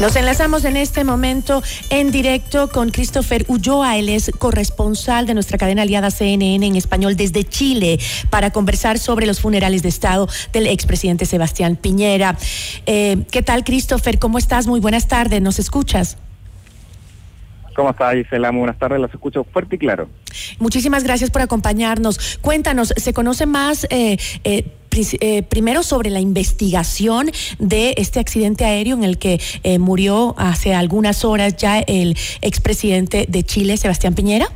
Nos enlazamos en este momento en directo con Christopher Ulloa, él es corresponsal de nuestra cadena aliada CNN en español desde Chile para conversar sobre los funerales de Estado del expresidente Sebastián Piñera. Eh, ¿Qué tal, Christopher? ¿Cómo estás? Muy buenas tardes, ¿nos escuchas? ¿Cómo estás, Gisela? Muy buenas tardes, los escucho fuerte y claro. Muchísimas gracias por acompañarnos. Cuéntanos, ¿se conoce más eh, eh, eh, primero sobre la investigación de este accidente aéreo en el que eh, murió hace algunas horas ya el expresidente de Chile, Sebastián Piñera?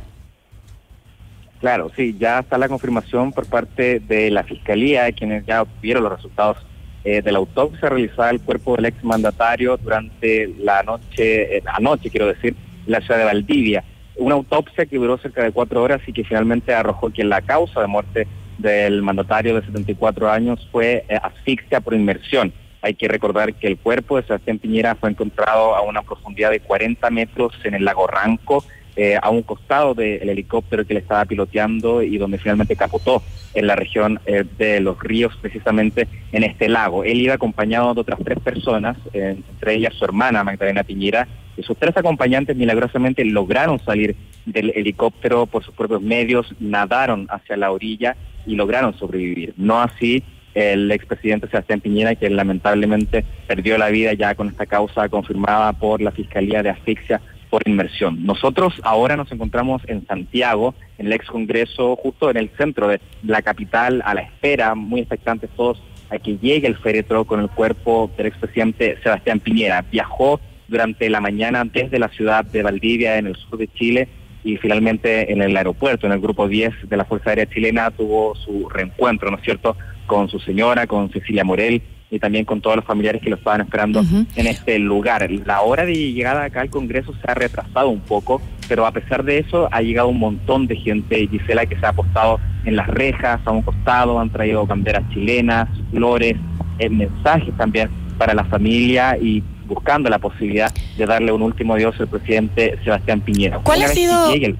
Claro, sí, ya está la confirmación por parte de la Fiscalía, quienes ya vieron los resultados eh, de la autopsia realizada al cuerpo del exmandatario durante la noche, anoche quiero decir, la ciudad de Valdivia. Una autopsia que duró cerca de cuatro horas y que finalmente arrojó que la causa de muerte del mandatario de 74 años fue eh, asfixia por inmersión. Hay que recordar que el cuerpo de Sebastián Piñera fue encontrado a una profundidad de 40 metros en el lago Ranco, eh, a un costado del helicóptero que le estaba piloteando y donde finalmente capotó en la región eh, de los ríos, precisamente en este lago. Él iba acompañado de otras tres personas, entre ellas su hermana Magdalena Piñera, y sus tres acompañantes milagrosamente lograron salir del helicóptero por sus propios medios, nadaron hacia la orilla y lograron sobrevivir. No así el expresidente Sebastián Piñera, que lamentablemente perdió la vida ya con esta causa confirmada por la Fiscalía de Asfixia por inmersión. Nosotros ahora nos encontramos en Santiago, en el ex Congreso, justo en el centro de la capital, a la espera, muy expectantes todos, a que llegue el féretro con el cuerpo del expresidente Sebastián Piñera. Viajó durante la mañana desde la ciudad de Valdivia, en el sur de Chile, y finalmente en el aeropuerto, en el grupo 10 de la Fuerza Aérea Chilena, tuvo su reencuentro, ¿no es cierto?, con su señora, con Cecilia Morel y también con todos los familiares que lo estaban esperando en este lugar. La hora de llegada acá al Congreso se ha retrasado un poco, pero a pesar de eso ha llegado un montón de gente, Gisela, que se ha apostado en las rejas, a un costado, han traído banderas chilenas, flores, eh, mensajes también para la familia y buscando la posibilidad de darle un último adiós al presidente Sebastián Piñera. ¿Cuál ha sido el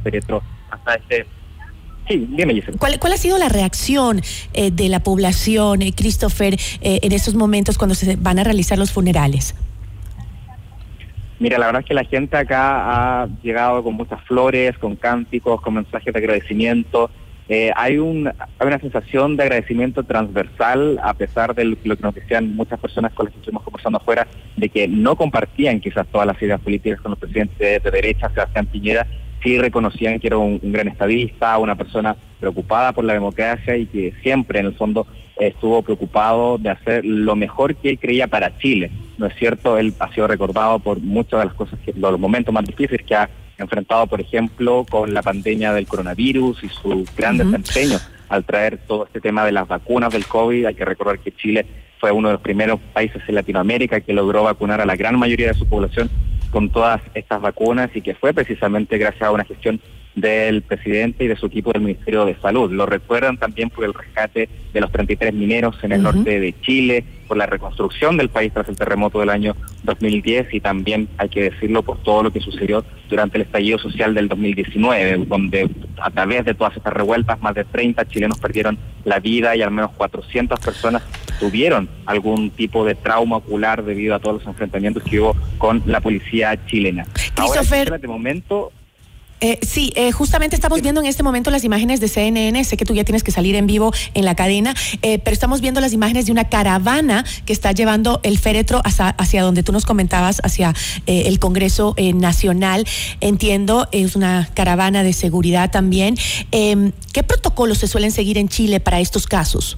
hasta este Sí, dime, ¿Cuál, ¿Cuál ha sido la reacción eh, de la población, eh, Christopher, eh, en estos momentos cuando se van a realizar los funerales? Mira, la verdad es que la gente acá ha llegado con muchas flores, con cánticos, con mensajes de agradecimiento. Eh, hay, un, hay una sensación de agradecimiento transversal, a pesar de lo que nos decían muchas personas con las que estuvimos conversando afuera, de que no compartían quizás todas las ideas políticas con los presidentes de derecha, Sebastián Piñera, sí reconocían que era un, gran estadista, una persona preocupada por la democracia y que siempre en el fondo estuvo preocupado de hacer lo mejor que él creía para Chile. ¿No es cierto? Él ha sido recordado por muchas de las cosas, que, los momentos más difíciles que ha enfrentado, por ejemplo, con la pandemia del coronavirus y su gran desempeño al traer todo este tema de las vacunas del COVID. Hay que recordar que Chile fue uno de los primeros países en Latinoamérica que logró vacunar a la gran mayoría de su población con todas estas vacunas y que fue precisamente gracias a una gestión del presidente y de su equipo del Ministerio de Salud. Lo recuerdan también por el rescate de los 33 mineros en el norte de Chile, por la reconstrucción del país tras el terremoto del año 2010 y también, hay que decirlo, por todo lo que sucedió durante el estallido social del 2019, donde a través de todas estas revueltas más de 30 chilenos perdieron la vida y al menos 400 personas tuvieron algún tipo de trauma ocular debido a todos los enfrentamientos que hubo con la policía chilena. Ahora, este momento eh, sí, eh, justamente estamos viendo en este momento las imágenes de CNN. Sé que tú ya tienes que salir en vivo en la cadena, eh, pero estamos viendo las imágenes de una caravana que está llevando el féretro hacia, hacia donde tú nos comentabas, hacia el Congreso Nacional. Entiendo, es una caravana de seguridad también. Em, ¿Qué protocolos se suelen seguir en Chile para estos casos?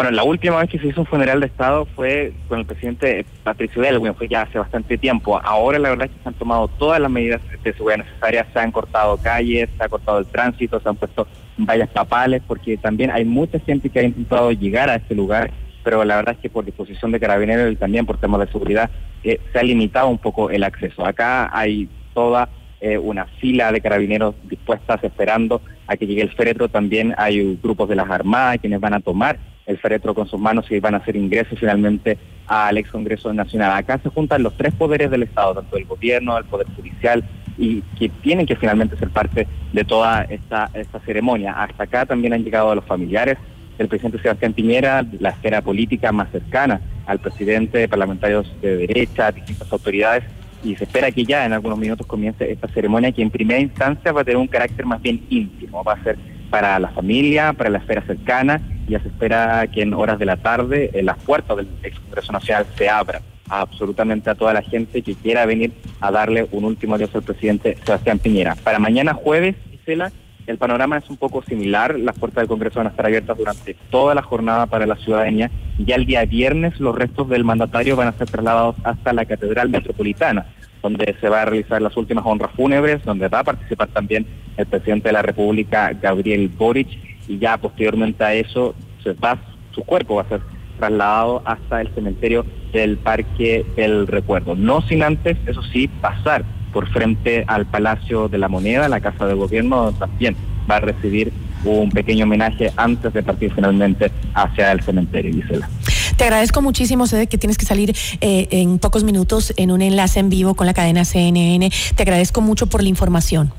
Bueno, la última vez que se hizo un funeral de Estado fue con el presidente Patricio Elwin, fue ya hace bastante tiempo. Ahora la verdad es que se han tomado todas las medidas de seguridad necesarias, se han cortado calles, se ha cortado el tránsito, se han puesto vallas papales, porque también hay mucha gente que ha intentado llegar a este lugar, pero la verdad es que por disposición de carabineros y también por temas de seguridad eh, se ha limitado un poco el acceso. Acá hay toda eh, una fila de carabineros dispuestas esperando a que llegue el féretro, también hay grupos de las armadas quienes van a tomar el féretro con sus manos y van a hacer ingresos finalmente al ex Congreso Nacional. Acá se juntan los tres poderes del Estado, tanto el gobierno, el poder judicial, y que tienen que finalmente ser parte de toda esta, ceremonia. Hasta acá también han llegado los familiares del presidente Sebastián Piñera, la esfera política más cercana al presidente, parlamentarios de derecha, distintas autoridades, y se espera que ya en algunos minutos comience esta ceremonia que en primera instancia va a tener un carácter más bien íntimo, va a ser para la familia, para la esfera cercana, ya se espera que en horas de la tarde las puertas del ex Congreso Nacional se abran absolutamente a toda la gente que quiera venir a darle un último adiós al presidente Sebastián Piñera. Para mañana jueves, Gisela, el panorama es un poco similar. Las puertas del Congreso van a estar abiertas durante toda la jornada para la ciudadanía. Ya el día viernes los restos del mandatario van a ser trasladados hasta la Catedral Metropolitana, donde se va a realizar las últimas honras fúnebres, donde va a participar también el presidente de la República, Gabriel Boric, y ya posteriormente a eso se va, su cuerpo va a ser trasladado hasta el cementerio del Parque del Recuerdo. No sin antes, eso sí, pasar por frente al Palacio de la Moneda, la Casa de Gobierno, también va a recibir un pequeño homenaje antes de partir finalmente hacia el cementerio, Gisela. Te agradezco muchísimo, sé que tienes que salir eh, en pocos minutos en un enlace en vivo con la cadena CNN. Te agradezco mucho por la información.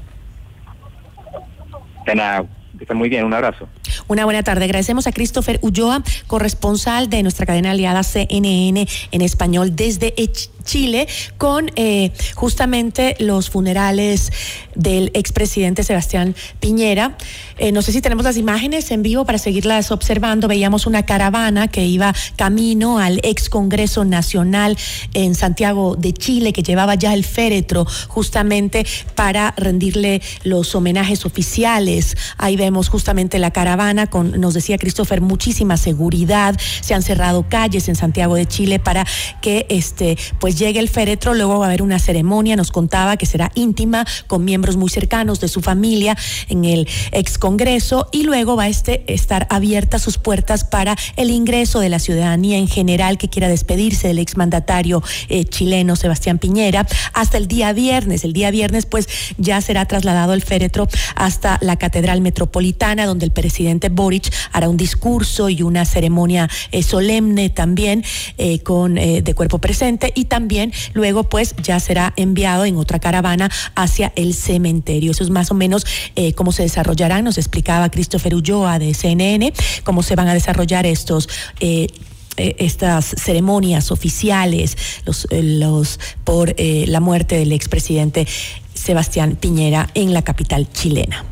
De nada, que muy bien, un abrazo. Una buena tarde. Agradecemos a Christopher Ulloa, corresponsal de nuestra cadena aliada CNN en español desde Chile con eh, justamente los funerales del expresidente Sebastián Piñera. Eh, no sé si tenemos las imágenes en vivo para seguirlas observando. Veíamos una caravana que iba camino al ex Congreso Nacional en Santiago de Chile, que llevaba ya el féretro justamente para rendirle los homenajes oficiales. Ahí vemos justamente la caravana con, nos decía Christopher, muchísima seguridad. Se han cerrado calles en Santiago de Chile para que este, pues pues llegue el féretro, luego va a haber una ceremonia, nos contaba que será íntima con miembros muy cercanos de su familia en el ex Congreso y luego va a este, estar abierta sus puertas para el ingreso de la ciudadanía en general que quiera despedirse del exmandatario eh, chileno Sebastián Piñera hasta el día viernes. El día viernes pues ya será trasladado el féretro hasta la Catedral Metropolitana donde el presidente Boric hará un discurso y una ceremonia eh, solemne también eh, con de cuerpo presente y también también luego pues ya será enviado en otra caravana hacia el cementerio. Eso es más o menos eh, cómo se desarrollarán, nos explicaba Christopher Ulloa de CNN, cómo se van a desarrollar estos... Eh, eh, estas ceremonias oficiales los, los por la muerte del expresidente Sebastián Piñera en la capital chilena.